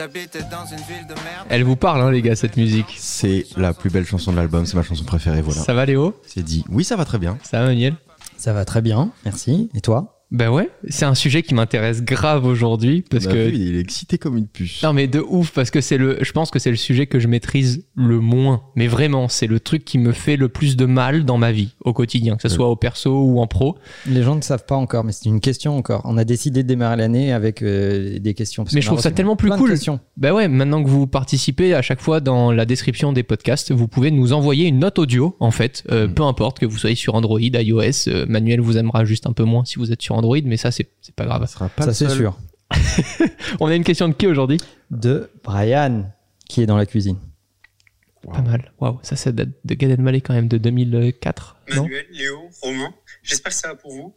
J'habitais dans une ville de merde. Elle vous parle, hein, les gars, cette musique. C'est la plus belle chanson de l'album, c'est ma chanson préférée, voilà. Ça va, Léo? C'est dit. Oui, ça va très bien. Ça va, Manuel Ça va très bien, merci. Et toi? Ben ouais, c'est un sujet qui m'intéresse grave aujourd'hui parce On a que vu, il est excité comme une puce. non mais de ouf parce que c'est le je pense que c'est le sujet que je maîtrise le moins mais vraiment c'est le truc qui me fait le plus de mal dans ma vie au quotidien que ce soit au perso ou en pro Les gens ne savent pas encore, mais c'est une question encore. On a décidé de démarrer l'année avec euh, des questions. parce Mais je trouve ça tellement plus cool. Ben ouais, maintenant que vous participez à chaque fois dans la description des podcasts, vous pouvez nous envoyer une note audio, en fait, euh, Mm. peu importe que vous soyez sur Android, iOS. euh, Manuel vous aimera juste un peu moins si vous êtes sur Android, mais ça, c'est c'est pas grave. Ça sera pas Ça c'est sûr. On a une question de qui aujourd'hui? De Brian, qui est dans la cuisine. Pas mal. Waouh, ça, ça date de Gad Elmaleh quand même, de 2004, non? Manuel, Léo, Romain, j'espère que ça va pour vous.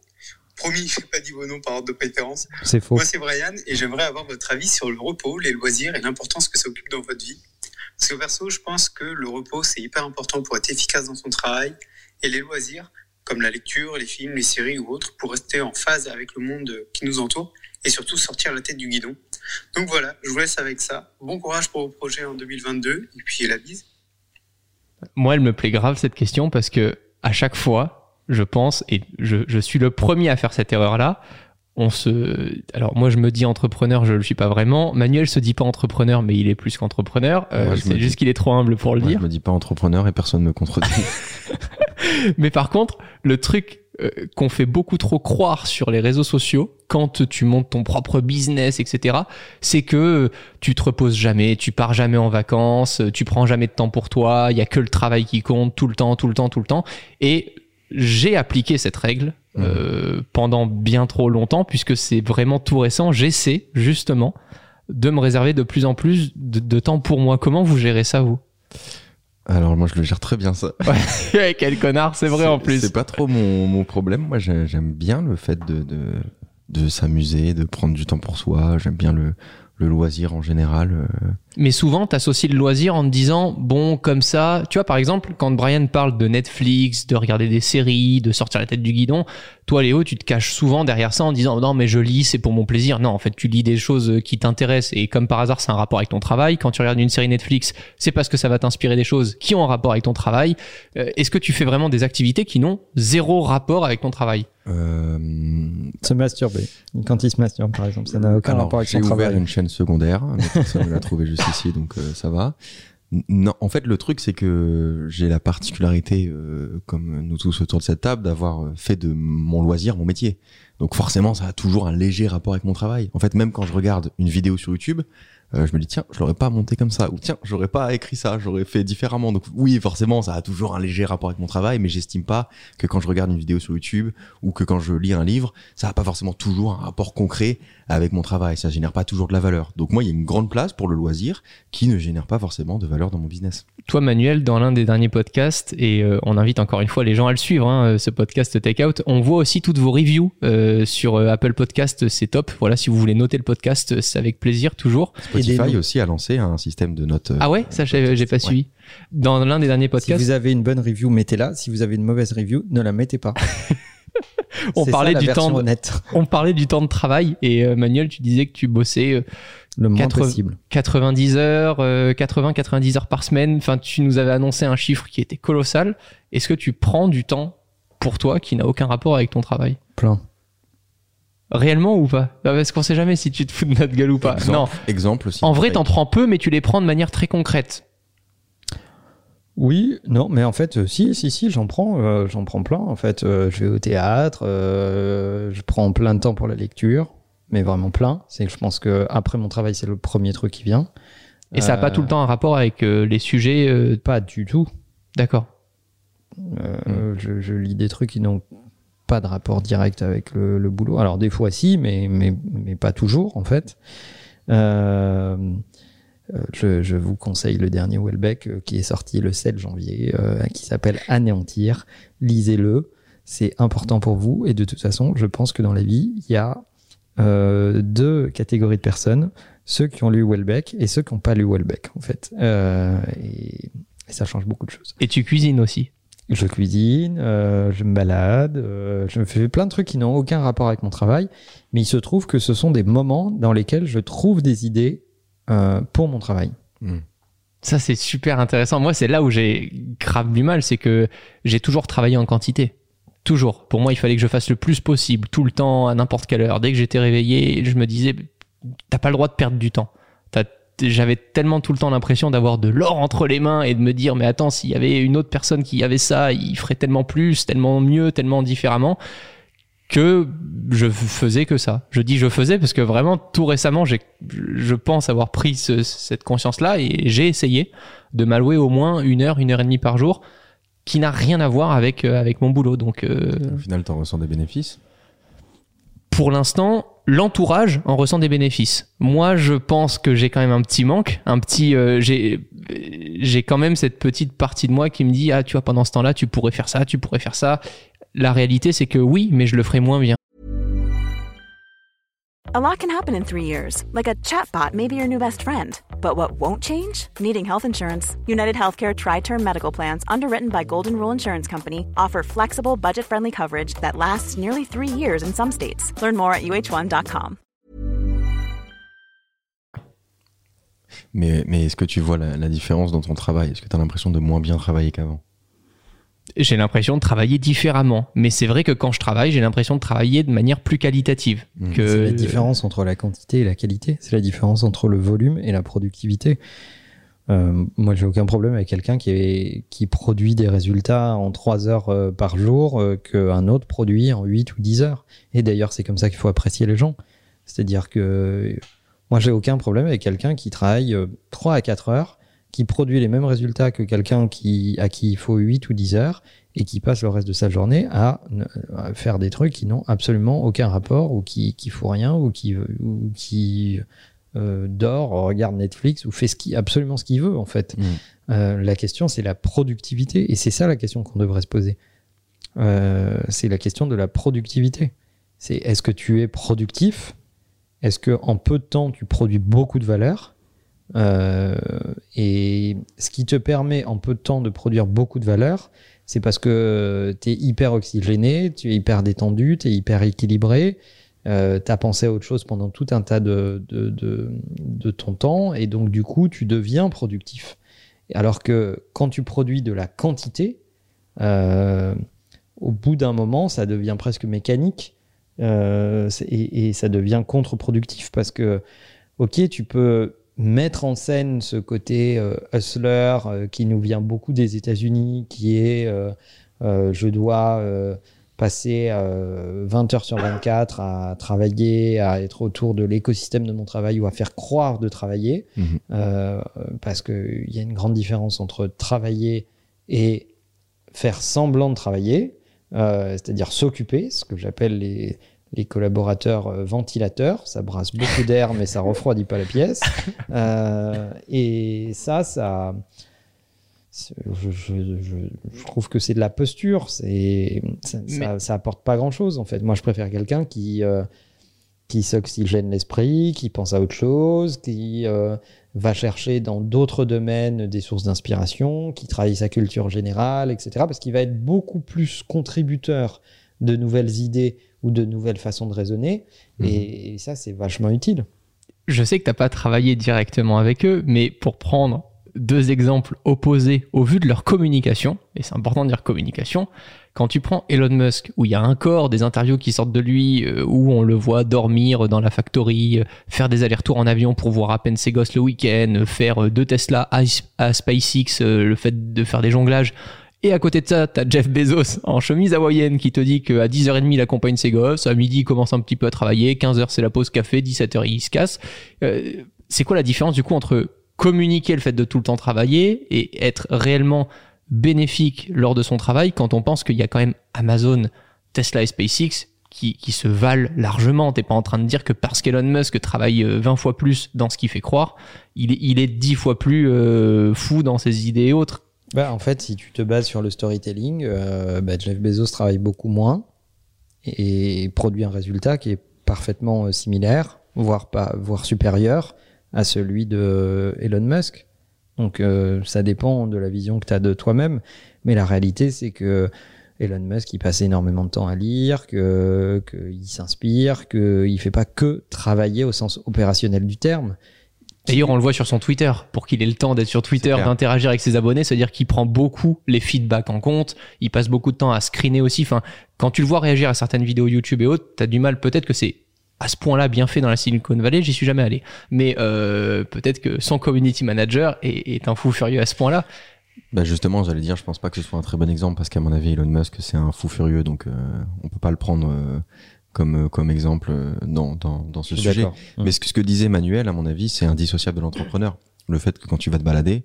Promis, je n'ai pas dit vos noms par ordre de préférence. C'est faux. Moi, c'est Brian et j'aimerais avoir votre avis sur le repos, les loisirs et l'importance que ça occupe dans votre vie. Parce que perso, je pense que le repos, c'est hyper important pour être efficace dans son travail et les loisirs, comme la lecture, les films, les séries ou autres, pour rester en phase avec le monde qui nous entoure et surtout sortir la tête du guidon. Donc voilà, je vous laisse avec ça. Bon courage pour vos projets en 2022 et puis la bise. Moi, elle me plaît grave cette question parce que à chaque fois, je pense, et je, je suis le premier à faire cette erreur-là, on se. Alors, moi, je me dis entrepreneur, je le suis pas vraiment. Manuel se dit pas entrepreneur, mais il est plus qu'entrepreneur. Euh, c'est juste dis- qu'il est trop humble pour le Moi, dire. je me dis pas entrepreneur et personne me contredit. Mais par contre, le truc euh, qu'on fait beaucoup trop croire sur les réseaux sociaux, quand tu montes ton propre business, etc., c'est que tu te reposes jamais, tu pars jamais en vacances, tu prends jamais de temps pour toi, il y a que le travail qui compte tout le temps, tout le temps, tout le temps. Et j'ai appliqué cette règle euh, pendant bien trop longtemps, puisque c'est vraiment tout récent. J'essaie justement de me réserver de plus en plus de, de temps pour moi. Comment vous gérez ça, vous? Alors moi je le gère très bien ça. Ouais, Quel connard, c'est vrai en plus. C'est pas trop mon, mon problème. Moi j'ai- j'aime bien le fait de, de, de s'amuser, de prendre du temps pour soi. J'aime bien le, le loisir en général. Euh. Mais souvent, tu associes le loisir en te disant, bon, comme ça, tu vois, par exemple, quand Brian parle de Netflix, de regarder des séries, de sortir la tête du guidon, toi, Léo, tu te caches souvent derrière ça en disant, non, mais je lis, c'est pour mon plaisir. Non, en fait, tu lis des choses qui t'intéressent et comme par hasard, c'est un rapport avec ton travail. Quand tu regardes une série Netflix, c'est parce que ça va t'inspirer des choses qui ont un rapport avec ton travail. Euh, Est-ce que tu fais vraiment des activités qui n'ont zéro rapport avec ton travail? Euh, Se masturber. Quand il se masturbe, par exemple, ça n'a aucun alors, rapport avec j'ai son ouvert travail. une chaîne secondaire. mais Personne ne l'a trouvé juste donc euh, ça va. Non, en fait, le truc, c'est que j'ai la particularité, euh, comme nous tous autour de cette table, d'avoir fait de mon loisir mon métier. Donc forcément, ça a toujours un léger rapport avec mon travail. En fait, même quand je regarde une vidéo sur YouTube, euh, je me dis tiens, je l'aurais pas monté comme ça, ou tiens, j'aurais pas écrit ça, j'aurais fait différemment. Donc oui, forcément, ça a toujours un léger rapport avec mon travail, mais j'estime pas que quand je regarde une vidéo sur YouTube ou que quand je lis un livre, ça a pas forcément toujours un rapport concret avec mon travail. Ça génère pas toujours de la valeur. Donc moi, il y a une grande place pour le loisir qui ne génère pas forcément de valeur dans mon business. Toi, Manuel, dans l'un des derniers podcasts, et euh, on invite encore une fois les gens à le suivre, hein, euh, ce podcast Takeout, on voit aussi toutes vos reviews euh, sur Apple Podcast, c'est top. Voilà, si vous voulez noter le podcast, c'est avec plaisir toujours. Spotify Aidez-nous. aussi a lancé un système de notes. euh, Ah ouais, ça j'ai pas Ouais. suivi. Dans l'un des derniers Si podcasts, vous avez une bonne review, mettez-la. Si vous avez une mauvaise review, ne la mettez pas. on parlait ça, du temps, de, honnête. on parlait du temps de travail et euh, Manuel, tu disais que tu bossais euh, Le moins Quatre- possible. 90 heures, 80-90 heures par semaine. Enfin, tu nous avais annoncé un chiffre qui était colossal. Est-ce que tu prends du temps pour toi qui n'a aucun rapport avec ton travail? Plein. Réellement ou pas? Bah, Parce qu'on sait jamais si tu te fous de notre gueule ou pas. exemple, Non, exemple aussi. en vrai, t'en prends peu, mais tu les prends de manière très concrète. Oui, non, mais en fait, euh, si, si, si, j'en prends, euh, j'en prends plein. En fait, euh, je vais au théâtre, euh, je prends plein de temps pour la lecture, mais vraiment plein. C'est que je pense que après mon travail, c'est le premier truc qui vient. Et ça n'a pas tout le temps un rapport avec euh, les sujets. euh, Pas du tout. D'accord. Euh, je, je lis des trucs qui n'ont pas de rapport direct avec le, boulot. Alors des fois si, mais, pas toujours en fait. Euh, euh, je, vous conseille le dernier Welbeck euh, qui est sorti le 7 janvier, qui s'appelle Anéantir. Lisez-le, c'est important pour vous. Et de toute façon, je pense que dans la vie, il y a deux catégories de personnes ceux qui ont lu Welbeck et ceux qui n'ont pas lu Welbeck, en fait. Et ça change beaucoup de choses. Et tu cuisines aussi. Je cuisine, euh, je me balade, euh, je fais plein de trucs qui n'ont aucun rapport avec mon travail, mais il se trouve que ce sont des moments dans lesquels je trouve des idées euh, pour mon travail. Ça, c'est super intéressant. Moi, c'est là où j'ai grave du mal, c'est que j'ai toujours travaillé en quantité. Toujours. Pour moi, il fallait que je fasse le plus possible, tout le temps, à n'importe quelle heure. Dès que j'étais réveillé, je me disais, t'as pas le droit de perdre du temps. T'as- J'avais tellement tout le temps l'impression d'avoir de l'or entre les mains et de me dire, mais attends, s'il y avait une autre personne qui avait ça, il ferait tellement plus, tellement mieux, tellement différemment, que je faisais que ça. Je dis je faisais parce que vraiment, tout récemment, j'ai, je pense avoir pris ce- cette conscience-là et j'ai essayé de m'allouer au moins une heure, une heure et demie par jour, qui n'a rien à voir avec, euh, avec mon boulot. Donc, euh, Au final, t'en ressens des bénéfices? pour l'instant, l'entourage en ressent des bénéfices. Moi, je pense que j'ai quand même un petit manque, un petit, euh, j'ai, j'ai quand même cette petite partie de moi qui me dit ah tu vois pendant ce temps-là tu pourrais faire ça, tu pourrais faire ça. La réalité c'est que oui, mais je le ferai moins bien. A lot can happen in three years, like a chatbot may be your new best friend. But what won't change? Needing health insurance. United Healthcare Tri Term Medical Plans, underwritten by Golden Rule Insurance Company, offer flexible, budget friendly coverage that lasts nearly three years in some states. Learn more at uh1.com. Mais, est-ce que tu vois la, la différence dans ton travail? Est-ce que tu as l'impression de moins bien travailler qu'avant? J'ai l'impression de travailler différemment, mais c'est vrai que quand je travaille, j'ai l'impression de travailler de manière plus qualitative. Mm. Que C'est la différence entre la quantité et la qualité. C'est la différence entre le volume et la productivité. Euh, moi, j'ai aucun problème avec quelqu'un qui, est- qui produit des résultats en 3 heures euh, par jour euh, qu'un autre produit en 8 ou 10 heures. Et d'ailleurs, c'est comme ça qu'il faut apprécier les gens. C'est-à-dire que moi, j'ai aucun problème avec quelqu'un qui travaille euh, 3 à 4 heures, qui produit les mêmes résultats que quelqu'un qui, à qui il faut 8 ou 10 heures et qui passe le reste de sa journée à, faire des trucs qui n'ont absolument aucun rapport ou qui, qui font rien ou qui, ou qui euh, dort, regarde Netflix ou fait ce qui, absolument ce qu'il veut en fait. Mm. Euh, la question c'est la productivité et c'est ça la question qu'on devrait se poser. Euh, c'est la question de la productivité. C'est est-ce que tu es productif? Est-ce que en peu de temps tu produis beaucoup de valeur? Euh, Et ce qui te permet en peu de temps de produire beaucoup de valeur, c'est parce que tu es hyper oxygéné, tu es hyper détendu, tu es hyper équilibré, euh, tu as pensé à autre chose pendant tout un tas de, de, de, ton temps, et donc du coup, tu deviens productif. Alors que quand tu produis de la quantité, euh, au bout d'un moment, ça devient presque mécanique, euh, et ça devient contre-productif, parce que, ok, tu peux mettre en scène ce côté euh, hustler euh, qui nous vient beaucoup des États-Unis, qui est euh, je dois passer euh, 20 heures sur 24 à travailler, à être autour de l'écosystème de mon travail ou à faire croire de travailler, Mhm. parce qu'il y a une grande différence entre travailler et faire semblant de travailler, c'est-à-dire s'occuper, ce que j'appelle les, les collaborateurs euh, ventilateurs. Ça brasse beaucoup d'air, mais ça refroidit pas la pièce. Euh, et ça, ça, je, je- je- je trouve que c'est de la posture. C'est, ça, ça, ça apporte pas grand-chose en fait. Moi, je préfère quelqu'un qui euh, qui s'oxygène l'esprit, qui pense à autre chose, qui euh, va chercher dans d'autres domaines des sources d'inspiration, qui travaille sa culture générale, etc. Parce qu'il va être beaucoup plus contributeur de nouvelles idées ou de nouvelles façons de raisonner. Mhm. Et, et ça, c'est vachement utile. je sais que t'as pas travaillé directement avec eux, mais pour prendre deux exemples opposés au vu de leur communication, et c'est important de dire communication, quand tu prends Elon Musk, où il y a un corps, des interviews qui sortent de lui, euh, où on le voit dormir dans la factory, euh, faire des allers-retours en avion pour voir à peine ses gosses le week-end, faire euh, deux Tesla à, à SpaceX, le fait de faire des jonglages, et à côté de ça, t'as Jeff Bezos en chemise hawaïenne qui te dit qu'à 10h30 il accompagne ses gosses, à midi il commence un petit peu à travailler, 15h c'est la pause café, 17h il se casse. Euh, c'est quoi la différence du coup entre communiquer le fait de tout le temps travailler et être réellement bénéfique lors de son travail quand on pense qu'il y a quand même Amazon, Tesla et SpaceX qui, qui se valent largement? T'es pas en train de dire que parce qu'Elon Musk travaille euh, 20 fois plus dans ce qu'il fait croire, il est 10 fois plus euh, fou dans ses idées et autres. Bah, en fait, si tu te bases sur le storytelling, euh, bah, Jeff Bezos travaille beaucoup moins et produit un résultat qui est parfaitement euh, similaire, voire, pas, voire supérieur à celui de Elon Musk. Donc euh, ça dépend de la vision que tu as de toi-même. Mais la réalité, c'est que Elon Musk, il passe énormément de temps à lire, que qu'il s'inspire, qu'il fait pas que travailler au sens opérationnel du terme. D'ailleurs, on le voit sur son Twitter. Pour qu'il ait le temps d'être sur Twitter, d'interagir avec ses abonnés, c'est-à-dire qu'il prend beaucoup les feedbacks en compte. Il passe beaucoup de temps à screener aussi. Enfin, quand tu le vois réagir à certaines vidéos YouTube et autres, t'as du mal. Peut-être que c'est à ce point-là bien fait dans la Silicon Valley. J'y suis jamais allé. Mais euh, peut-être que son community manager est, est un fou furieux à ce point-là. Bah justement, j'allais dire, je pense pas que ce soit un très bon exemple parce qu'à mon avis, Elon Musk, c'est un fou furieux, donc euh, on peut pas le prendre euh, comme comme exemple euh, dans dans, dans ce sujet. Mais ce que, ce que disait Manuel, à mon avis, c'est indissociable de l'entrepreneur. Le fait que quand tu vas te balader,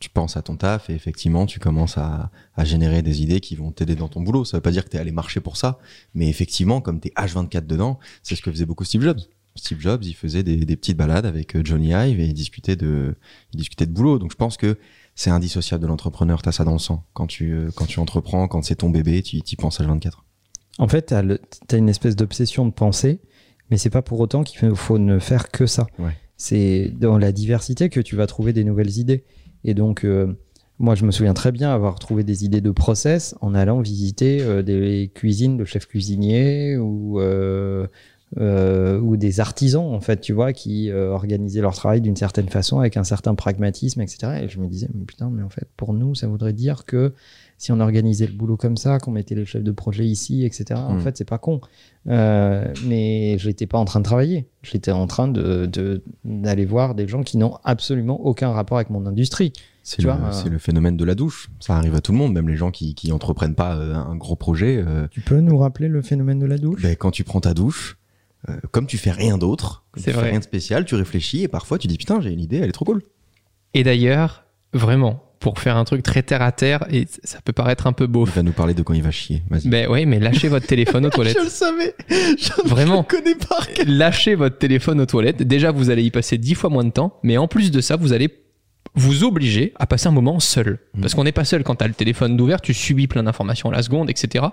tu penses à ton taf et effectivement, tu commences à, à générer des idées qui vont t'aider dans ton boulot. Ça veut pas dire que tu es allé marcher pour ça, mais effectivement, comme tu es H24 dedans, c'est ce que faisait beaucoup Steve Jobs. Steve Jobs, il faisait des, des petites balades avec euh, Johnny Ive et il discutait de, il discutait de boulot. Donc je pense que c'est indissociable de l'entrepreneur. T'as ça dans le sang. Quand tu, euh, quand tu entreprends, quand c'est ton bébé, tu y penses H24. En fait, tu as, une espèce d'obsession de pensée, mais c'est pas pour autant qu'il faut- ne faire que ça. Ouais. C'est dans la diversité que tu vas trouver des nouvelles idées. Et donc, euh, moi, je me souviens très bien avoir trouvé des idées de process en allant visiter euh, des cuisines de chefs cuisiniers ou, euh, ou des artisans, en fait, tu vois, qui organisaient leur travail d'une certaine façon, avec un certain pragmatisme, etc. Et je me disais, mais putain, mais en fait, pour nous, ça voudrait dire que si on organisait le boulot comme ça, qu'on mettait les chefs de projet ici, etc. En Mm. fait, c'est pas con. Euh, mais je n'étais pas en train de travailler. J'étais en train de, de- d'aller voir des gens qui n'ont absolument aucun rapport avec mon industrie. C'est Tu le, vois, euh, c'est le phénomène de la douche. Ça arrive à tout le monde, même les gens qui, qui entreprennent pas euh, un gros projet. euh, Tu peux nous rappeler le phénomène de la douche? Ben, quand tu prends ta douche, euh, comme tu fais rien d'autre, tu fais vrai. rien de spécial, tu réfléchis et parfois tu dis putain j'ai une idée, elle est trop cool. Et d'ailleurs, vraiment, pour faire un truc très terre à terre, et ça peut paraître un peu Il beauf. va nous parler de quand il va chier. Vas-y. Ben oui, mais lâchez votre téléphone aux toilettes. Je le savais. Je Vraiment. le connais par cœur. Lâchez votre téléphone aux toilettes. Déjà, vous allez y passer dix fois moins de temps, mais en plus de ça, vous allez vous obliger à passer un moment seul. Mm. Parce qu'on n'est pas seul quand tu as le téléphone d'ouvert, tu subis plein d'informations à la seconde, etc.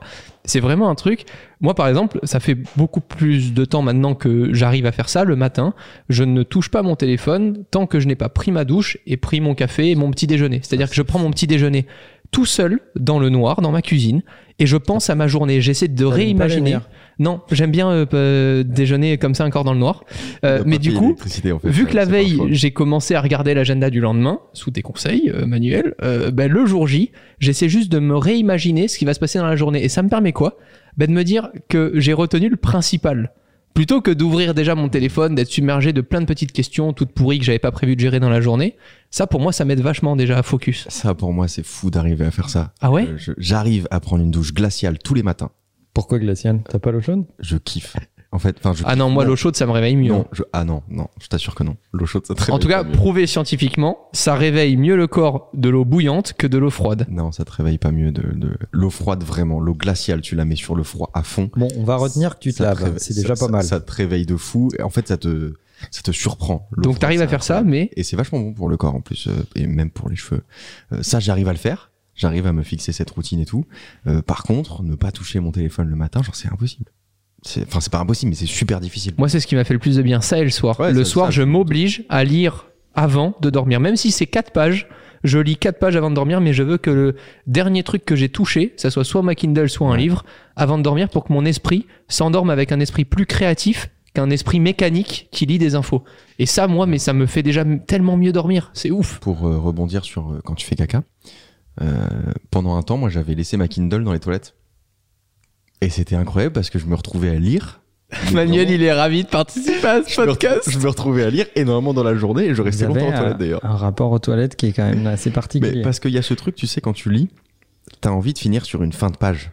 C'est vraiment un truc. Moi, par exemple, ça fait beaucoup plus de temps maintenant que j'arrive à faire ça le matin. Je ne touche pas mon téléphone tant que je n'ai pas pris ma douche et pris mon café et mon petit déjeuner. C'est-à-dire que je prends mon petit déjeuner tout seul dans le noir, dans ma cuisine, et je pense à ma journée. J'essaie de réimaginer. Non, j'aime bien euh, euh, déjeuner comme ça encore dans le noir. Euh, mais du coup, en fait, vu ça- que la veille, j'ai commencé à regarder l'agenda du lendemain, sous tes conseils, euh, Manuel, euh, ben, le jour J, j'essaie juste de me réimaginer ce qui va se passer dans la journée. Et ça me permet quoi? Ben, De me dire que j'ai retenu le principal. Plutôt que d'ouvrir déjà mon téléphone, d'être submergé de plein de petites questions toutes pourries que j'avais pas prévu de gérer dans la journée, ça pour moi ça m'aide vachement déjà à focus. Ça pour moi c'est fou d'arriver à faire ça. Ah ouais? Euh, J'arrive à prendre une douche glaciale tous les matins. Pourquoi glacial T'as pas l'eau chaude Je kiffe. En fait, enfin je. Ah non, moi l'eau chaude ça me réveille mieux. Non, je- ah non, non, je t'assure que non. L'eau chaude ça te En réveille tout cas, mieux. prouvé scientifiquement, ça réveille mieux le corps de l'eau bouillante que de l'eau froide. Non, ça te réveille pas mieux de, de... l'eau froide vraiment, l'eau glaciale, tu la mets sur le froid à fond. Bon, on va retenir que tu te Ça laves. réveille- C'est ça- déjà pas ça- mal. Ça te réveille de fou. Et en fait, ça te, ça te surprend. L'eau Donc froide, t'arrives à c'est faire ça, incroyable. mais Et c'est vachement bon pour le corps en plus, euh, et même pour les cheveux. Euh, ça, j'arrive à le faire. J'arrive à me fixer cette routine et tout. Euh, par contre, ne pas toucher mon téléphone le matin, genre c'est impossible. C'est- Enfin, c'est pas impossible, mais c'est super difficile. Moi, c'est ce qui m'a fait le plus de bien, ça et le soir. Ouais, le ça- soir, ça, je m'oblige à lire avant de dormir. Même si c'est quatre pages, je lis quatre pages avant de dormir, mais je veux que le dernier truc que j'ai touché, ça soit soit ma Kindle, soit un Ouais. livre, avant de dormir pour que mon esprit s'endorme avec un esprit plus créatif qu'un esprit mécanique qui lit des infos. Et ça, moi, mais ça me fait déjà tellement mieux dormir. C'est ouf. Pour euh, rebondir sur euh, quand tu fais caca, euh, pendant un temps, moi, j'avais laissé ma Kindle dans les toilettes. Et c'était incroyable parce que je me retrouvais à lire. Manuel, il est ravi de participer à ce je me, retrou- je me retrouvais à lire énormément dans la journée et je restais Vous longtemps aux toilettes d'ailleurs. un rapport aux toilettes qui est quand même assez particulier. Mais parce qu'il y a ce truc, tu sais, quand tu lis, t'as envie de finir sur une fin de page.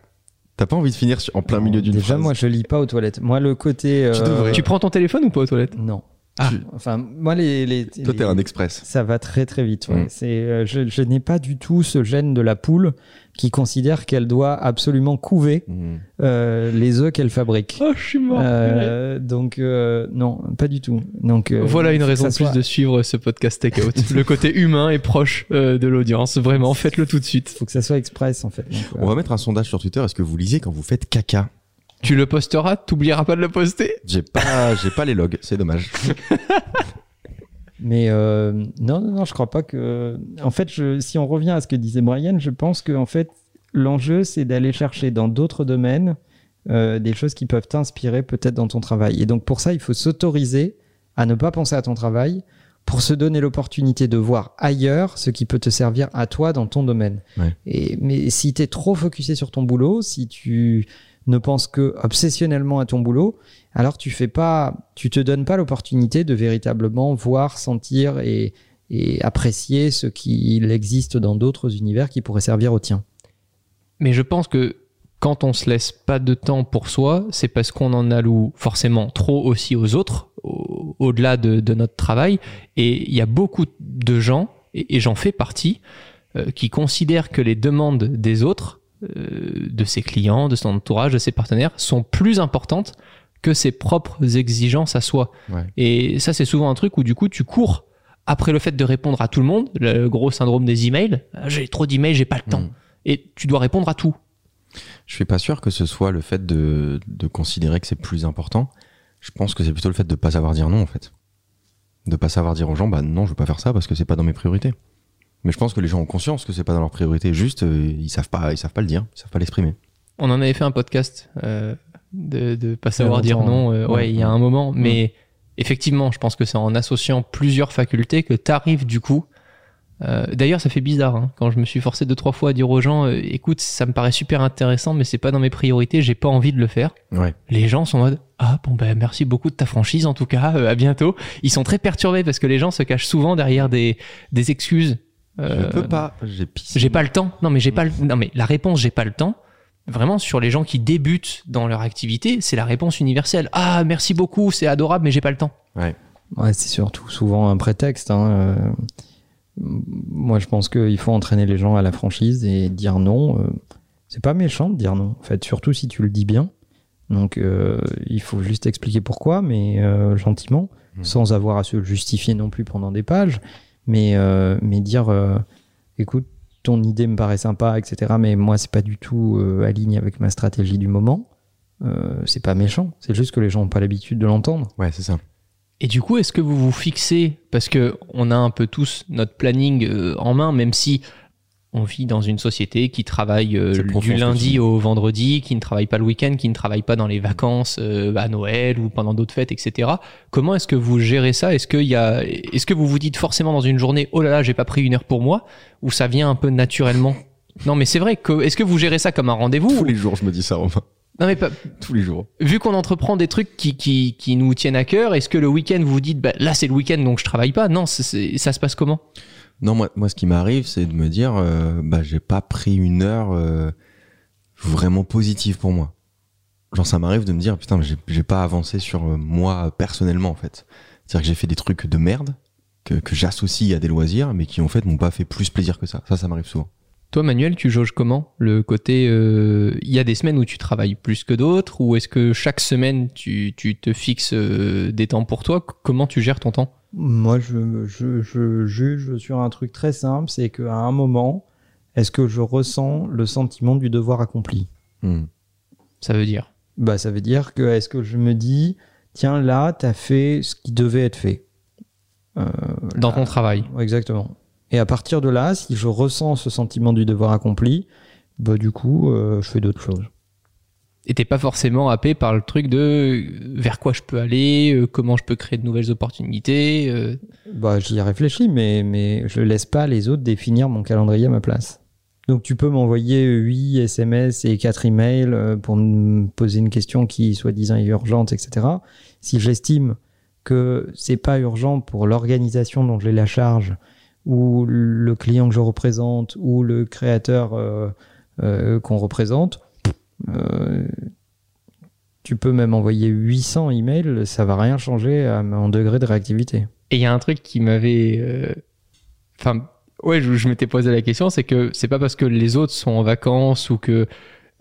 T'as pas envie de finir en plein milieu d'une Déjà, phrase. moi, je lis pas aux toilettes. Moi, le côté. Tu euh, devrais. Tu prends ton téléphone ou pas aux toilettes? Non. Ah. Tu- Enfin, moi, les. les Toi, t'es un express. Ça va très très vite. ouais. Mm. C'est, euh, je, je n'ai pas du tout ce gène de la poule qui considère qu'elle doit absolument couver Mm. euh, les œufs qu'elle fabrique. Oh, je suis mort. Euh, donc euh, non, pas du tout. Donc euh, Voilà une raison de plus soit- de suivre ce podcast Take Out. le côté humain et proche euh, de l'audience. Vraiment, faites-le tout de suite. Faut que ça soit express en fait. Donc, euh, On va mettre un sondage sur Twitter. Est-ce que vous lisez quand vous faites caca? Tu le posteras, t'oublieras pas de le poster? J'ai pas, j'ai pas les logs. C'est dommage. Mais euh, non, non, non, je crois pas que. En fait, je, si on revient à ce que disait Brian, je pense que en fait, l'enjeu, c'est d'aller chercher dans d'autres domaines euh, des choses qui peuvent t'inspirer peut-être dans ton travail. Et donc pour ça, il faut s'autoriser à ne pas penser à ton travail pour se donner l'opportunité de voir ailleurs ce qui peut te servir à toi dans ton domaine. Ouais. Et, mais si tu es trop focusé sur ton boulot, si tu ne penses que obsessionnellement à ton boulot, alors tu fais pas, tu te donnes pas l'opportunité de véritablement voir, sentir et, et apprécier ce qu'il existe dans d'autres univers qui pourraient servir au tien. Mais je pense que quand on se laisse pas de temps pour soi, c'est parce qu'on en alloue forcément trop aussi aux autres, au- au-delà de, de notre travail. Et il y a beaucoup de gens, et, j'en fais partie, euh, qui considèrent que les demandes des autres, de ses clients, de son entourage, de ses partenaires, sont plus importantes que ses propres exigences à soi. Ouais. Et ça, c'est souvent un truc où du coup, tu cours après le fait de répondre à tout le monde, le gros syndrome des emails. Ah, J'ai trop d'emails, j'ai pas le temps. Mm. Et tu dois répondre à tout. Je suis pas sûr que ce soit le fait de, de considérer que c'est plus important. Je pense que c'est plutôt le fait de pas savoir dire non, en fait. De pas savoir dire aux gens, bah non, je veux pas faire ça parce que c'est pas dans mes priorités. Mais je pense que les gens ont conscience que c'est pas dans leurs priorités. Juste, euh, ils savent pas, ils savent pas le dire, ils savent pas l'exprimer. On en avait fait un podcast euh, de, de pas savoir dire non. euh, ouais, Ouais. il y a un moment. Mais effectivement, je pense que c'est en associant plusieurs facultés que tu arrives du coup. euh, D'ailleurs, ça fait bizarre hein, quand je me suis forcé deux trois fois à dire aux gens, euh, écoute, ça me paraît super intéressant, mais c'est pas dans mes priorités, j'ai pas envie de le faire. Ouais. Les gens sont en mode, ah bon ben merci beaucoup de ta franchise en tout cas, euh, à bientôt. Ils sont très perturbés parce que les gens se cachent souvent derrière des des excuses. Je Euh, peux pas, j'ai pissé. j'ai pas le temps. Non, mais j'ai pas le... Non, mais la réponse, j'ai pas le temps. Vraiment, sur les gens qui débutent dans leur activité, c'est la réponse universelle. Ah, merci beaucoup, c'est adorable, mais j'ai pas le temps. Ouais, c'est surtout souvent un prétexte. hein, euh, Moi, je pense qu'il faut entraîner les gens à la franchise et dire non. euh, C'est pas méchant de dire non, en fait, surtout si tu le dis bien. Donc, euh, il faut juste expliquer pourquoi, mais euh, gentiment, Mhm. sans avoir à se justifier non plus pendant des pages. Mais, euh, mais dire, euh, écoute, ton idée me paraît sympa, etc. Mais moi, c'est pas du tout euh, aligné avec ma stratégie du moment. Euh, c'est pas méchant, c'est juste que les gens n'ont pas l'habitude de l'entendre. Ouais, c'est ça. Et du coup, est-ce que vous vous fixez, parce que on a un peu tous notre planning euh, en main, même si on vit dans une société qui travaille euh, du lundi au vendredi, qui ne travaille pas le week-end, qui ne travaille pas dans les vacances euh, à Noël ou pendant d'autres fêtes, etc. Comment est-ce que vous gérez ça? Est-ce y a, que vous vous dites forcément dans une journée, oh là là, j'ai pas pris une heure pour moi, ou ça vient un peu naturellement? Non, mais c'est vrai que est-ce que vous gérez ça comme un rendez-vous Tous les jours, je me dis ça, Romain. Non, mais pas, Tous les jours. vu qu'on entreprend des trucs qui, qui, qui nous tiennent à cœur, est-ce que le week-end vous vous dites bah, là c'est le week-end donc je travaille pas? Non, ça se passe comment? Non, moi, moi, ce qui m'arrive, c'est de me dire, euh, bah, j'ai pas pris une heure euh, vraiment positive pour moi. Genre, ça m'arrive de me dire, putain, j'ai- pas avancé sur euh, moi personnellement, en fait. C'est-à-dire que j'ai fait des trucs de merde que, que j'associe à des loisirs, mais qui en fait m'ont pas fait plus plaisir que ça. Ça, ça m'arrive souvent. Toi Manuel, tu jauges comment Le côté, euh, il y a des semaines où tu travailles plus que d'autres, ou est-ce que chaque semaine tu, tu te fixes euh, des temps pour toi? Comment tu gères ton temps? Moi, je, je, je juge sur un truc très simple, c'est qu'à un moment, est-ce que je ressens le sentiment du devoir accompli? Hmm. Ça veut dire? Bah, Ça veut dire que est-ce que je me dis, tiens, là, tu as fait ce qui devait être fait Euh, dans là- ton travail. Exactement. Et à partir de là, si je ressens ce sentiment du devoir accompli, bah, du coup, euh, je fais d'autres choses. Et t'es pas forcément happé par le truc de euh, vers quoi je peux aller, euh, comment je peux créer de nouvelles opportunités. euh, Bah, j'y réfléchis, mais, mais je laisse pas les autres définir mon calendrier à ma place. Donc tu peux m'envoyer 8 SMS et 4 emails pour me poser une question qui soi-disant est urgente, etc. Si j'estime que c'est pas urgent pour l'organisation dont j'ai la charge, ou le client que je représente, ou le créateur euh, euh, qu'on représente, euh, tu peux même envoyer 800 emails, ça va rien changer à mon degré de réactivité. Et il y a un truc qui m'avait. Enfin, ouais, je, je m'étais posé la question, c'est que c'est pas parce que les autres sont en vacances ou que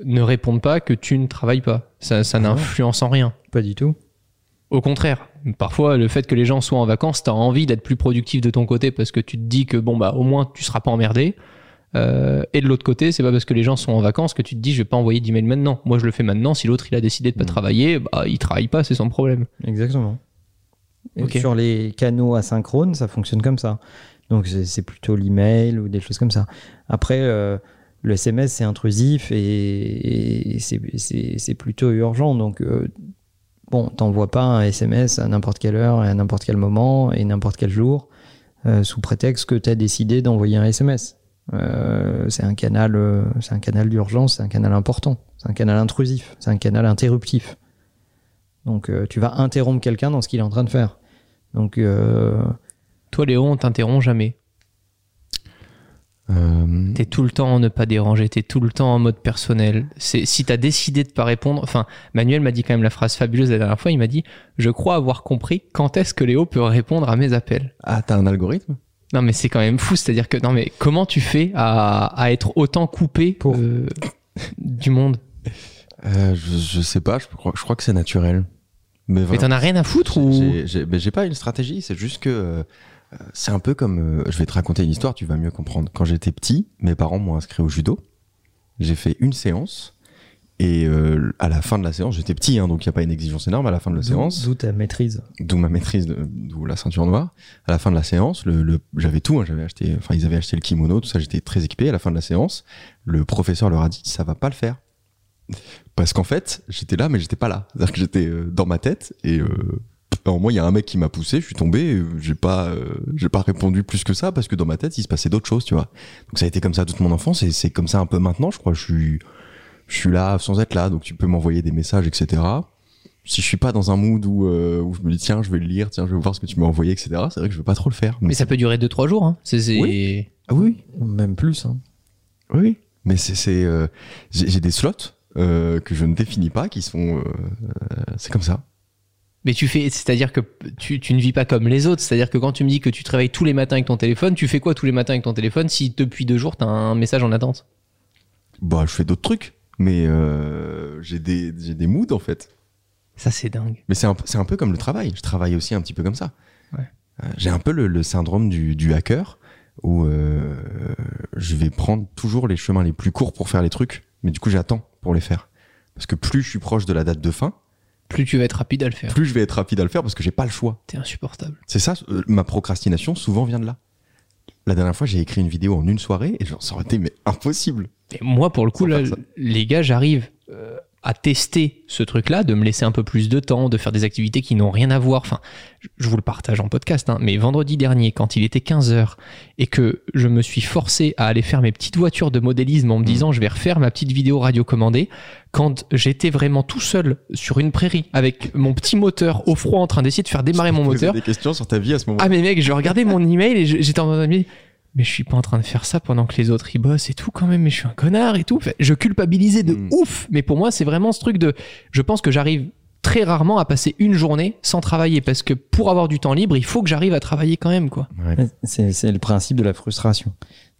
ne répondent pas que tu ne travailles pas. Ça, ça Ah n'influence en rien. Pas du tout. Au contraire, parfois le fait que les gens soient en vacances, t'as envie d'être plus productif de ton côté parce que tu te dis que bon bah au moins tu seras pas emmerdé. Euh, et de l'autre côté, c'est pas parce que les gens sont en vacances que tu te dis je vais pas envoyer d'email maintenant. Moi je le fais maintenant. Si l'autre il a décidé de pas Mm. travailler, bah il travaille pas, c'est son problème. Exactement. Et. Sur les canaux asynchrones, ça fonctionne comme ça. Donc c'est plutôt l'email ou des choses comme ça. Après, euh, le SMS c'est intrusif et, c'est plutôt urgent. Donc euh, bon, t'envoies pas un SMS à n'importe quelle heure et à n'importe quel moment et n'importe quel jour euh, sous prétexte que tu as décidé d'envoyer un SMS. Euh, c'est un canal, euh, c'est un canal d'urgence, c'est un canal important, c'est un canal intrusif, c'est un canal interruptif. Donc euh, tu vas interrompre quelqu'un dans ce qu'il est en train de faire. Donc euh, Toi Léo, on t'interrompt jamais. Euh, T'es tout le temps en ne pas déranger, t'es tout le temps en mode personnel. C'est si t'as décidé de pas répondre. Enfin, Manuel m'a dit quand même la phrase fabuleuse la dernière fois. Il m'a dit Je crois avoir compris quand est-ce que Léo peut répondre à mes appels. Ah, t'as un algorithme? Non, mais c'est quand même fou. C'est-à-dire que non, mais comment tu fais à, à être autant coupé Pour- euh, du monde? Euh, je, je sais pas, je crois, je crois que c'est naturel. Mais t'en as rien à foutre ou j'ai- j'ai mais j'ai pas une stratégie, c'est juste que euh, c'est un peu comme. euh, je vais te raconter une histoire, tu vas mieux comprendre. Quand j'étais petit, mes parents m'ont inscrit au judo. J'ai fait une séance. Et euh, à la fin de la séance, j'étais petit, hein, donc il n'y a pas une exigence énorme. À la fin de la séance, d'où ta maîtrise. d'où ma maîtrise, d'où la ceinture noire. À la fin de la séance, le, le- j'avais tout, hein, j'avais acheté, enfin ils avaient acheté le kimono, tout ça, j'étais très équipé. À la fin de la séance, le professeur leur a dit ça va pas le faire, parce qu'en fait j'étais là, mais j'étais pas là. C'est-à-dire que j'étais euh, dans ma tête et euh, en moi il y a un mec qui m'a poussé, je suis tombé, j'ai pas, euh, j'ai pas répondu plus que ça parce que dans ma tête il se passait d'autres choses, tu vois. Donc ça a été comme ça toute mon enfance et c'est comme ça un peu maintenant, je crois. Je suis, je suis là sans être là, donc tu peux m'envoyer des messages, etc si je suis pas dans un mood où, euh, où je me dis tiens je vais le lire tiens je vais voir ce que tu m'as envoyé etc c'est vrai que je veux pas trop le faire Mais ça peut durer 2-3 jours. Hein. C'est, c'est- Oui. Ah oui Même plus. Hein. oui oui mais c'est c'est euh, j'ai j'ai des slots euh, que je ne définis pas qui sont euh, euh, c'est comme ça Mais tu fais, c'est-à-dire que tu, tu ne vis pas comme les autres. C'est-à-dire que quand tu me dis que tu te réveilles tous les matins avec ton téléphone, tu fais quoi tous les matins avec ton téléphone si depuis deux jours t'as un message en attente? Bah je fais d'autres trucs mais euh, j'ai des des moods en fait Ça c'est dingue. mais c'est un, un peu comme le travail je travaille aussi un petit peu comme ça Ouais. Euh, j'ai un peu le, le syndrome du, du hacker où euh, je vais prendre toujours les chemins les plus courts pour faire les trucs mais du coup j'attends pour les faire parce que plus je suis proche de la date de fin Plus tu vas être rapide à le faire. plus je vais être rapide à le faire parce que j'ai pas le choix. T'es insupportable. C'est ça, euh, ma procrastination souvent vient de là. La dernière fois, j'ai écrit une vidéo en une soirée et genre, ça aurait été mais impossible. Et moi, pour le coup, là, les gars, j'arrive euh, à tester ce truc-là, de me laisser un peu plus de temps, de faire des activités qui n'ont rien à voir. Enfin, je- vous le partage en podcast, hein, mais vendredi dernier, quand il était 15h et que je me suis forcé à aller faire mes petites voitures de modélisme en me disant je vais refaire ma petite vidéo radiocommandée, quand j'étais vraiment tout seul sur une prairie avec mon petit moteur au froid en train d'essayer de faire démarrer mon moteur, des questions sur ta vie à ce moment. ah mais mec, je regardais mon email et j'étais en train de me dire, mais je suis pas en train de faire ça pendant que les autres y bossent et tout quand même, mais je suis un connard et tout. Enfin, je culpabilisais de Mm. ouf, mais pour moi c'est vraiment ce truc de, je pense que j'arrive très rarement à passer une journée sans travailler parce que pour avoir du temps libre, il faut que j'arrive à travailler quand même quoi. Ouais. C'est c'est le principe de la frustration.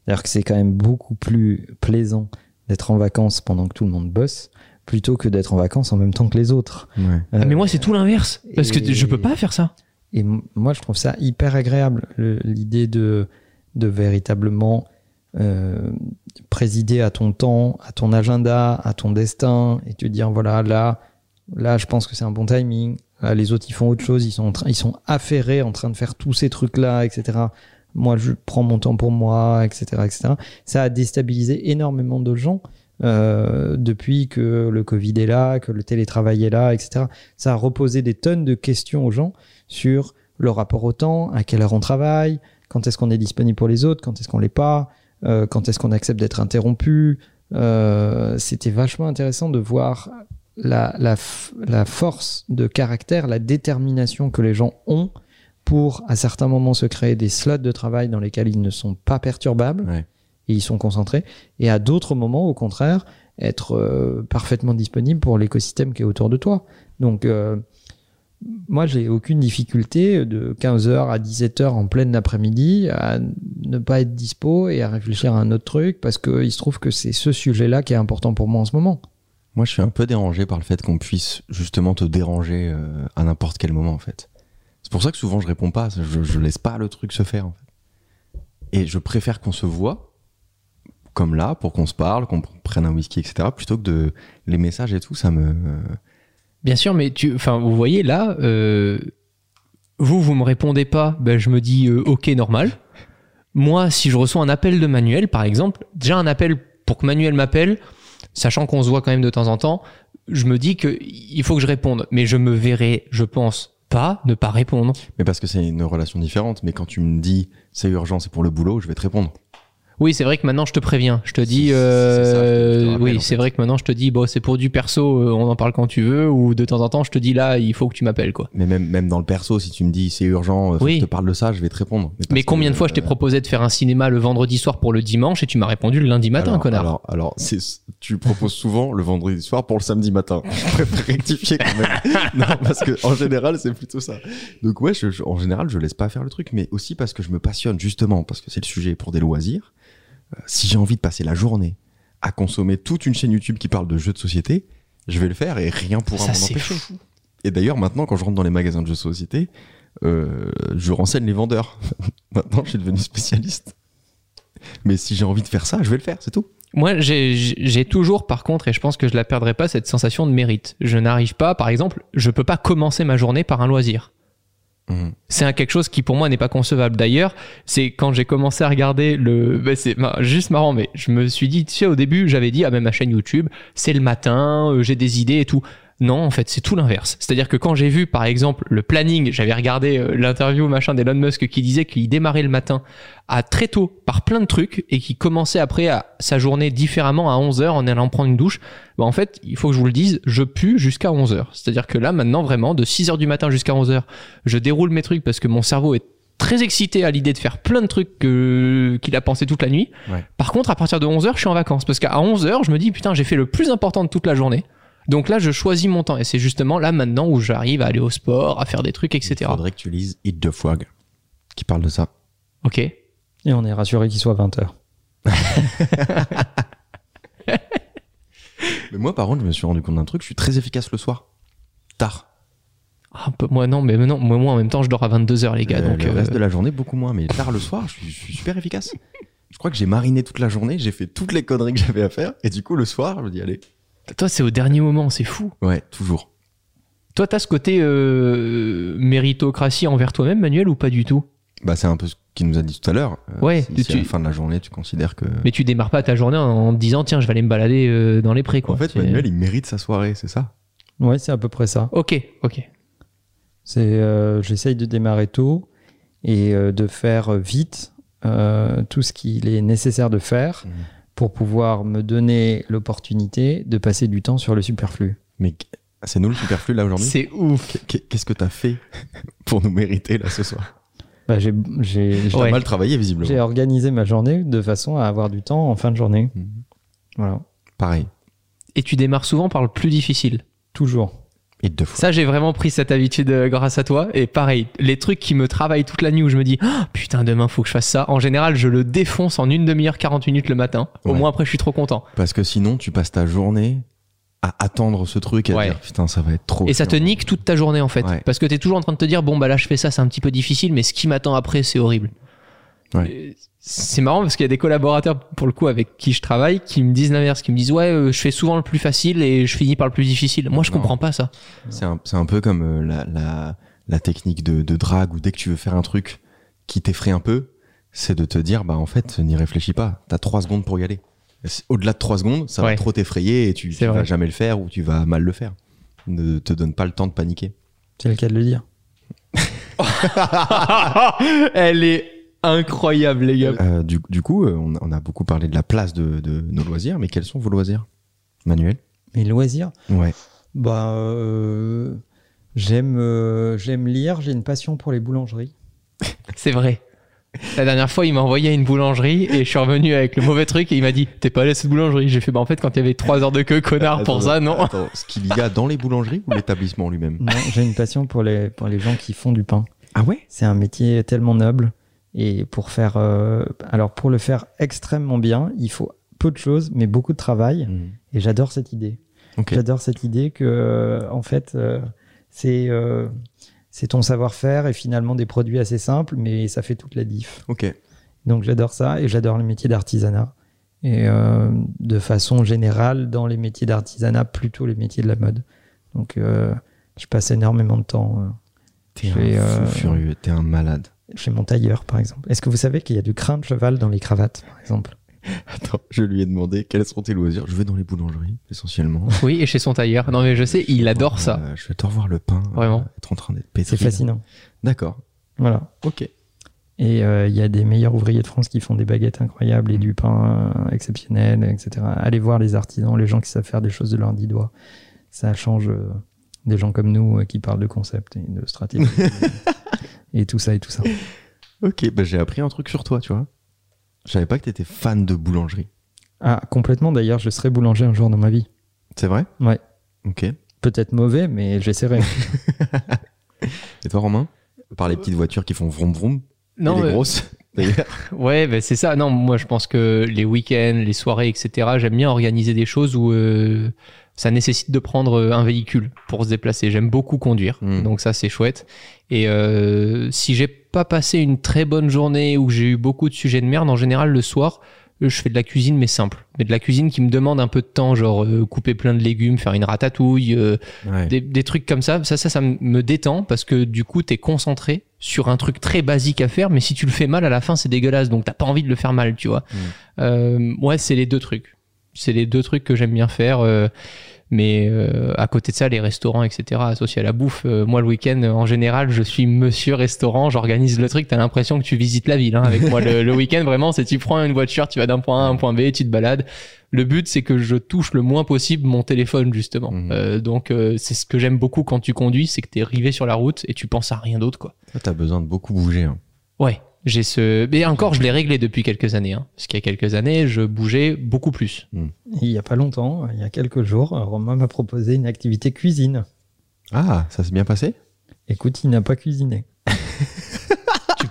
C'est-à-dire que c'est quand même beaucoup plus plaisant d'être en vacances pendant que tout le monde bosse plutôt que d'être en vacances en même temps que les autres. Ouais. Ah, mais Euh, moi c'est tout l'inverse parce que je peux pas faire ça. Et moi, je trouve ça hyper agréable, le- l'idée de, de véritablement euh, présider à ton temps, à ton agenda, à ton destin, et te dire, voilà, là, là, je pense que c'est un bon timing. Les autres, ils font autre chose, ils sont, ils sont affairés en train de faire tous ces trucs-là, etc. Moi, je prends mon temps pour moi, etc., etc. Ça a déstabilisé énormément de gens euh, depuis que le Covid est là, que le télétravail est là, etc. Ça a reposé des tonnes de questions aux gens sur le rapport au temps, à quelle heure on travaille, quand est-ce qu'on est disponible pour les autres, quand est-ce qu'on l'est pas, euh, quand est-ce qu'on accepte d'être interrompu? Euh, C'était vachement intéressant de voir la, la, f- la force de caractère, la détermination que les gens ont pour, à certains moments, se créer des slots de travail dans lesquels ils ne sont pas perturbables Ouais. et ils sont concentrés. Et à d'autres moments, au contraire, être euh, parfaitement disponible pour l'écosystème qui est autour de toi. Donc, moi, j'ai aucune difficulté de 15h à 17h en pleine après-midi à ne pas être dispo et à réfléchir à un autre truc parce qu'il se trouve que c'est ce sujet-là qui est important pour moi en ce moment. Moi, je suis un peu dérangé par le fait qu'on puisse justement te déranger euh, à n'importe quel moment, en fait. C'est pour ça que souvent je réponds pas. Je, je laisse pas le truc se faire, en fait. Et je préfère qu'on se voit, comme là, pour qu'on se parle, qu'on prenne un whisky, etc., plutôt que de les messages et tout. Ça me. Bien sûr, mais tu, enfin, vous voyez là, euh, vous, vous me répondez pas, ben, je me dis euh, ok, normal. Moi, si je reçois un appel de Manuel, par exemple, déjà un appel pour que Manuel m'appelle, sachant qu'on se voit quand même de temps en temps, je me dis que il faut que je réponde. Mais je me verrai, je pense, pas ne pas répondre. Mais parce que c'est une relation différente. Mais quand tu me dis c'est urgent, c'est pour le boulot, je vais te répondre. Oui, c'est vrai que maintenant je te préviens. Je te dis, euh, ça, te- oui, c'est vrai que maintenant je te dis, bon, c'est pour du perso, euh, on en parle quand tu veux, ou de temps en temps je te dis là, il faut que tu m'appelles quoi. Mais même, même dans le perso, si tu me dis c'est urgent, euh, Oui. je te parle de ça, je vais te répondre. Mais que, combien de fois je t'ai euh, proposé de faire un cinéma le vendredi soir pour le dimanche et tu m'as répondu le lundi matin, alors, connard? Alors, alors tu proposes souvent le vendredi soir pour le samedi matin. Je préfère rectifier quand même. non, parce que en général, c'est plutôt ça. Donc ouais, je- je- en général, je laisse pas faire le truc, mais aussi parce que je me passionne justement, parce que c'est le sujet pour des loisirs. Si j'ai envie de passer la journée à consommer toute une chaîne YouTube qui parle de jeux de société, je vais le faire et rien pourra m'en empêcher. fou. Et d'ailleurs, maintenant, quand je rentre dans les magasins de jeux de société, euh, je renseigne les vendeurs. maintenant, je suis devenu spécialiste. Mais si j'ai envie de faire ça, je vais le faire, c'est tout. Moi, j'ai- j'ai toujours, par contre, et je pense que je la perdrai pas, cette sensation de mérite. Je n'arrive pas, par exemple, je peux pas commencer ma journée par un loisir. Mhm. C'est un quelque chose qui pour moi n'est pas concevable. D'ailleurs, c'est quand j'ai commencé à regarder le, bah, c'est juste marrant, mais je me suis dit, tu sais, au début, j'avais dit, ah même ma chaîne YouTube, c'est le matin, euh, j'ai des idées et tout. Non, en fait, c'est tout l'inverse. C'est-à-dire que quand j'ai vu, par exemple, le planning, j'avais regardé euh, l'interview machin d'Elon Musk qui disait qu'il démarrait le matin à très tôt par plein de trucs et qui commençait après à sa journée différemment à 11h en allant prendre une douche. Bah, en fait, il faut que je vous le dise, je pue jusqu'à 11h. C'est-à-dire que là, maintenant, vraiment, de 6h du matin jusqu'à 11h, je déroule mes trucs parce que mon cerveau est très excité à l'idée de faire plein de trucs que- qu'il a pensé toute la nuit. Ouais. Par contre, à partir de 11h, je suis en vacances parce qu'à 11h, je me dis, putain, j'ai fait le plus important de toute la journée. Donc là, je choisis mon temps et c'est justement là maintenant où j'arrive à aller au sport, à faire des trucs, etc. Il faudrait que tu lises Eat the Frog, qui parle de ça. Ok. Et on est rassuré qu'il soit 20h. Mais moi, par contre, je me suis rendu compte d'un truc, je suis très efficace le soir. Tard. Ah, un peu- moi non, mais non, moi, moi en même temps je dors à 22h les gars. Euh, donc le euh, reste de la journée, beaucoup moins. Mais tard le soir, je suis, je suis super efficace. Je crois que j'ai mariné toute la journée, j'ai fait toutes les conneries que j'avais à faire. Et du coup, le soir, je me dis, allez. Toi c'est au dernier moment, c'est fou. Ouais, toujours. Toi t'as ce côté euh, méritocratie envers toi-même Manuel ou pas du tout? Bah, c'est un peu ce qu'il nous a dit tout à l'heure. Euh, Ouais, si, si tu- à la fin de la journée, tu considères que. Mais tu démarres pas ta journée en, en te disant tiens je vais aller me balader euh, dans les prés quoi. en fait, Manuel, il mérite sa soirée, c'est ça? Ouais, c'est à peu près ça. Ok, ok. C'est, euh, j'essaye de démarrer tôt et euh, de faire vite euh, tout ce qu'il est nécessaire de faire Mhm. Pour pouvoir me donner l'opportunité de passer du temps sur le superflu. Mais c'est nous le superflu là aujourd'hui? C'est ouf. Qu'est- Qu'est-ce que t'as fait pour nous mériter là ce soir? Bah, j'ai, j'ai, j'ai- Ouais. mal travaillé j'ai visiblement. organisé ma journée de façon à avoir du temps en fin de journée. Mhm. Voilà, Pareil. Et tu démarres souvent par le plus difficile? toujours. Et deux fois. Ça j'ai vraiment pris cette habitude euh, grâce à toi. Et pareil, les trucs qui me travaillent toute la nuit où je me dis Ah, putain demain faut que je fasse ça. En général je le défonce en une demi-heure 40 minutes le matin. Au Ouais. moins après je suis trop content. Parce que sinon, tu passes ta journée à attendre ce truc et à Ouais. dire putain, ça va être trop. Et ça te nique toute ta journée en fait. Ouais. Parce que t'es toujours en train de te dire, bon bah là je fais ça, c'est un petit peu difficile, mais ce qui m'attend après c'est horrible. Ouais. C'est marrant parce qu'il y a des collaborateurs pour le coup avec qui je travaille qui me disent l'inverse, qui me disent ouais euh, je fais souvent le plus facile et je finis par le plus difficile. Moi je Non. comprends pas ça. C'est un, c'est un peu comme euh, la, la, la technique de, de drague où dès que tu veux faire un truc qui t'effraie un peu, c'est de te dire bah en fait, n'y réfléchis pas. T'as trois secondes pour y aller. Au-delà de trois secondes, ça Ouais. va trop t'effrayer et tu, tu vas jamais le faire ou tu vas mal le faire. Ne te donne pas le temps de paniquer. C'est le cas de le dire. Elle est incroyable les gars. Euh, du, du coup, euh, on, on a beaucoup parlé de la place de, de nos loisirs, mais quels sont vos loisirs Manuel? Mes loisirs? Ouais. Bah, euh, j'aime, euh, j'aime lire. J'ai une passion pour les boulangeries. C'est vrai. La dernière fois, il m'a envoyé à une boulangerie et je suis revenu avec le mauvais truc et il m'a dit T'es pas allé à cette boulangerie? J'ai fait Bah, en fait, quand il y avait 3 heures de queue, connard, pour ça, non. attends, ce qu'il y a dans les boulangeries ou l'établissement lui-même? Non, j'ai une passion pour les, pour les gens qui font du pain. Ah ouais? C'est un métier tellement noble. Et pour faire, euh, alors pour le faire extrêmement bien, il faut peu de choses, mais beaucoup de travail. Et j'adore cette idée. J'adore cette idée que, euh, en fait, euh, c'est c'est ton savoir-faire et finalement des produits assez simples, mais ça fait toute la diff. Ok. Donc j'adore ça et j'adore le métier d'artisanat. Et de façon générale, dans les métiers d'artisanat, plutôt les métiers de la mode. Donc je passe énormément de temps T'es un fou furieux, t'es un malade. Chez mon tailleur, par exemple. Est-ce que vous savez qu'il y a du crin de cheval dans les cravates, par exemple? Attends, je lui ai demandé quels sont tes loisirs? Je vais dans les boulangeries, essentiellement. Oui, et chez son tailleur. Non, mais je sais, il adore ça. Euh, je vais te revoir le pain. euh, Vraiment. être en train d'être pétri. C'est fascinant. D'accord. Voilà. Ok. Et euh, il y a des meilleurs ouvriers de France qui font des baguettes incroyables et du pain euh, exceptionnel, etc. Allez voir les artisans, les gens qui savent faire des choses de leurs dix doigts. Ça change euh, des gens comme nous euh, qui parlent de concept et de stratégie et tout ça et tout ça. Ok, bah j'ai appris un truc sur toi, tu vois. Je savais pas que t'étais fan de boulangerie. Ah, complètement. D'ailleurs, je serai boulanger un jour dans ma vie. C'est vrai? Ouais. Ok. Et Peut-être mauvais, mais j'essaierai. toi, Romain? Par les petites voitures qui font vroom vroom Non, et les euh, grosses, d'ailleurs. Ouais, ben c'est ça. Non, moi je pense que les week-ends, les soirées, etc., j'aime bien organiser des choses où euh, ça nécessite de prendre euh, un véhicule pour se déplacer. J'aime beaucoup conduire, Mm. donc ça c'est chouette. Et euh, si j'ai pas passé une très bonne journée ou j'ai eu beaucoup de sujets de merde, en général le soir, euh, je fais de la cuisine mais simple. Mais de la cuisine qui me demande un peu de temps, genre euh, couper plein de légumes, faire une ratatouille, euh, Ouais. des, des trucs comme ça, ça, ça, ça me détend parce que du coup, t'es concentré sur un truc très basique à faire, mais si tu le fais mal à la fin, c'est dégueulasse, donc t'as pas envie de le faire mal, tu vois. Mm. Euh, ouais, c'est les deux trucs. C'est les deux trucs que j'aime bien faire. euh, mais euh, à côté de ça, les restaurants, etc., associés à la bouffe, euh, moi le week-end, en général, je suis monsieur restaurant, j'organise le truc, t'as l'impression que tu visites la ville. Hein, avec moi, le, le week-end, vraiment, c'est tu prends une voiture, tu vas d'un point A à un point B, tu te balades. Le but, c'est que je touche le moins possible mon téléphone, justement. Mhm. Euh, donc, c'est ce que j'aime beaucoup quand tu conduis, c'est que t'es rivé sur la route et tu penses à rien d'autre, quoi. T'as besoin de beaucoup bouger. hein. Ouais, j'ai ce. Mais encore, je l'ai réglé depuis quelques années. Hein, parce qu'il y a quelques années, je bougeais beaucoup plus. il y a pas longtemps, il y a quelques jours, Romain m'a proposé une activité cuisine. Ah, ça s'est bien passé? Écoute, il n'a pas cuisiné.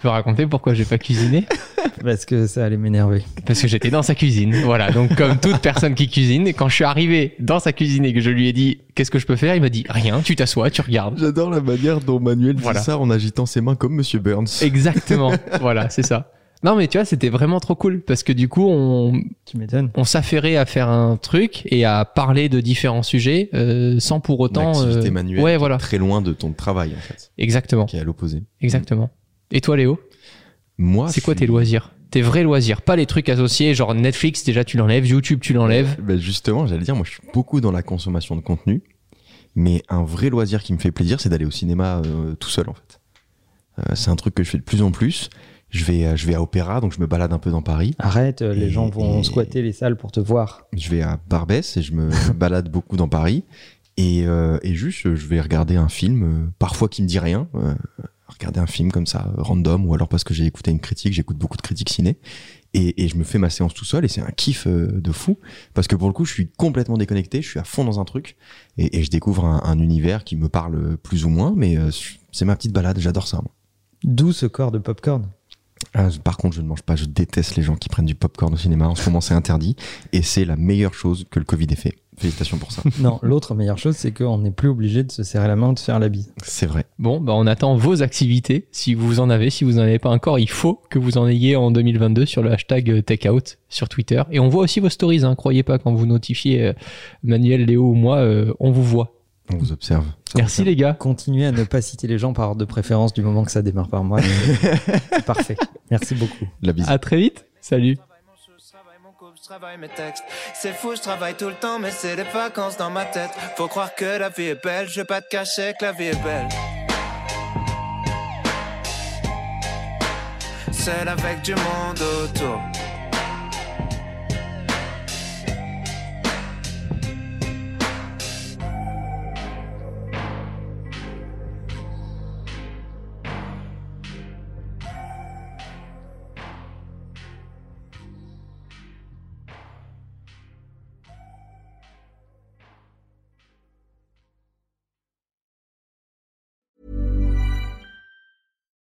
tu peux raconter pourquoi j'ai pas cuisiné Parce que ça allait m'énerver. Parce que j'étais dans sa cuisine. Voilà. Donc, comme toute personne qui cuisine, quand je suis arrivé dans sa cuisine et que je lui ai dit qu'est-ce que je peux faire, il m'a dit rien. Tu t'assois, tu regardes. J'adore la manière dont Manuel Voilà. dit ça en agitant ses mains comme Monsieur Burns. Exactement. voilà, c'est ça. Non, mais tu vois, c'était vraiment trop cool parce que du coup, on, Tu on s'affairait à faire un truc et à parler de différents sujets euh, sans pour Une autant. activité euh, manuelle Ouais, voilà. très loin de ton travail, en fait, Exactement. qui est à l'opposé. Exactement. Et toi, Léo? Moi, C'est quoi suis- tes loisirs? Tes vrais loisirs, pas les trucs associés, genre Netflix, déjà tu l'enlèves, YouTube, tu l'enlèves. Ben justement, j'allais dire, moi, je suis beaucoup dans la consommation de contenu, mais un vrai loisir qui me fait plaisir, c'est d'aller au cinéma euh, tout seul, en fait. Euh, c'est un truc que je fais de plus en plus. Je vais, je vais à Opéra, donc je me balade un peu dans Paris. Arrête, les Et- gens vont squatter les salles pour te voir. Je vais à Barbès et je me balade beaucoup dans Paris. Et, euh, et juste, je vais regarder un film, parfois qui me dit rien. Regarder un film comme ça, random, ou alors parce que j'ai écouté une critique, j'écoute beaucoup de critiques ciné. Et, et je me fais ma séance tout seul et c'est un kiff euh, de fou. Parce que pour le coup, je suis complètement déconnecté, je suis à fond dans un truc. Et, et je découvre un, un univers qui me parle plus ou moins, mais euh, c'est ma petite balade, j'adore ça. D'où ce corps de popcorn. Ah, par contre, je ne mange pas, je déteste les gens qui prennent du popcorn au cinéma. En ce moment, c'est interdit. Et c'est la meilleure chose que le Covid ait fait. Félicitations pour ça. Non, l'autre meilleure chose, c'est qu'on n'est plus obligé de se serrer la main, de faire la bise. C'est vrai. Bon, bah on attend vos activités. Si vous en avez, si vous n'en avez pas encore, il faut que vous en ayez en 2022 sur le hashtag euh, takeout sur Twitter. Et on voit aussi vos stories, hein. croyez pas quand vous notifiez euh, Manuel, Léo ou moi, euh, on vous voit. On vous observe. Merci les gars. Continuez à ne pas citer les gens par ordre de préférence du moment que ça démarre par moi. C'est parfait. Merci beaucoup. La bise. À très vite. Salut. C'est fou, je travaille tout le temps, mais c'est des vacances dans ma tête. Faut croire que la vie est belle, je vais pas te cacher que la vie est belle. Seul avec du monde autour.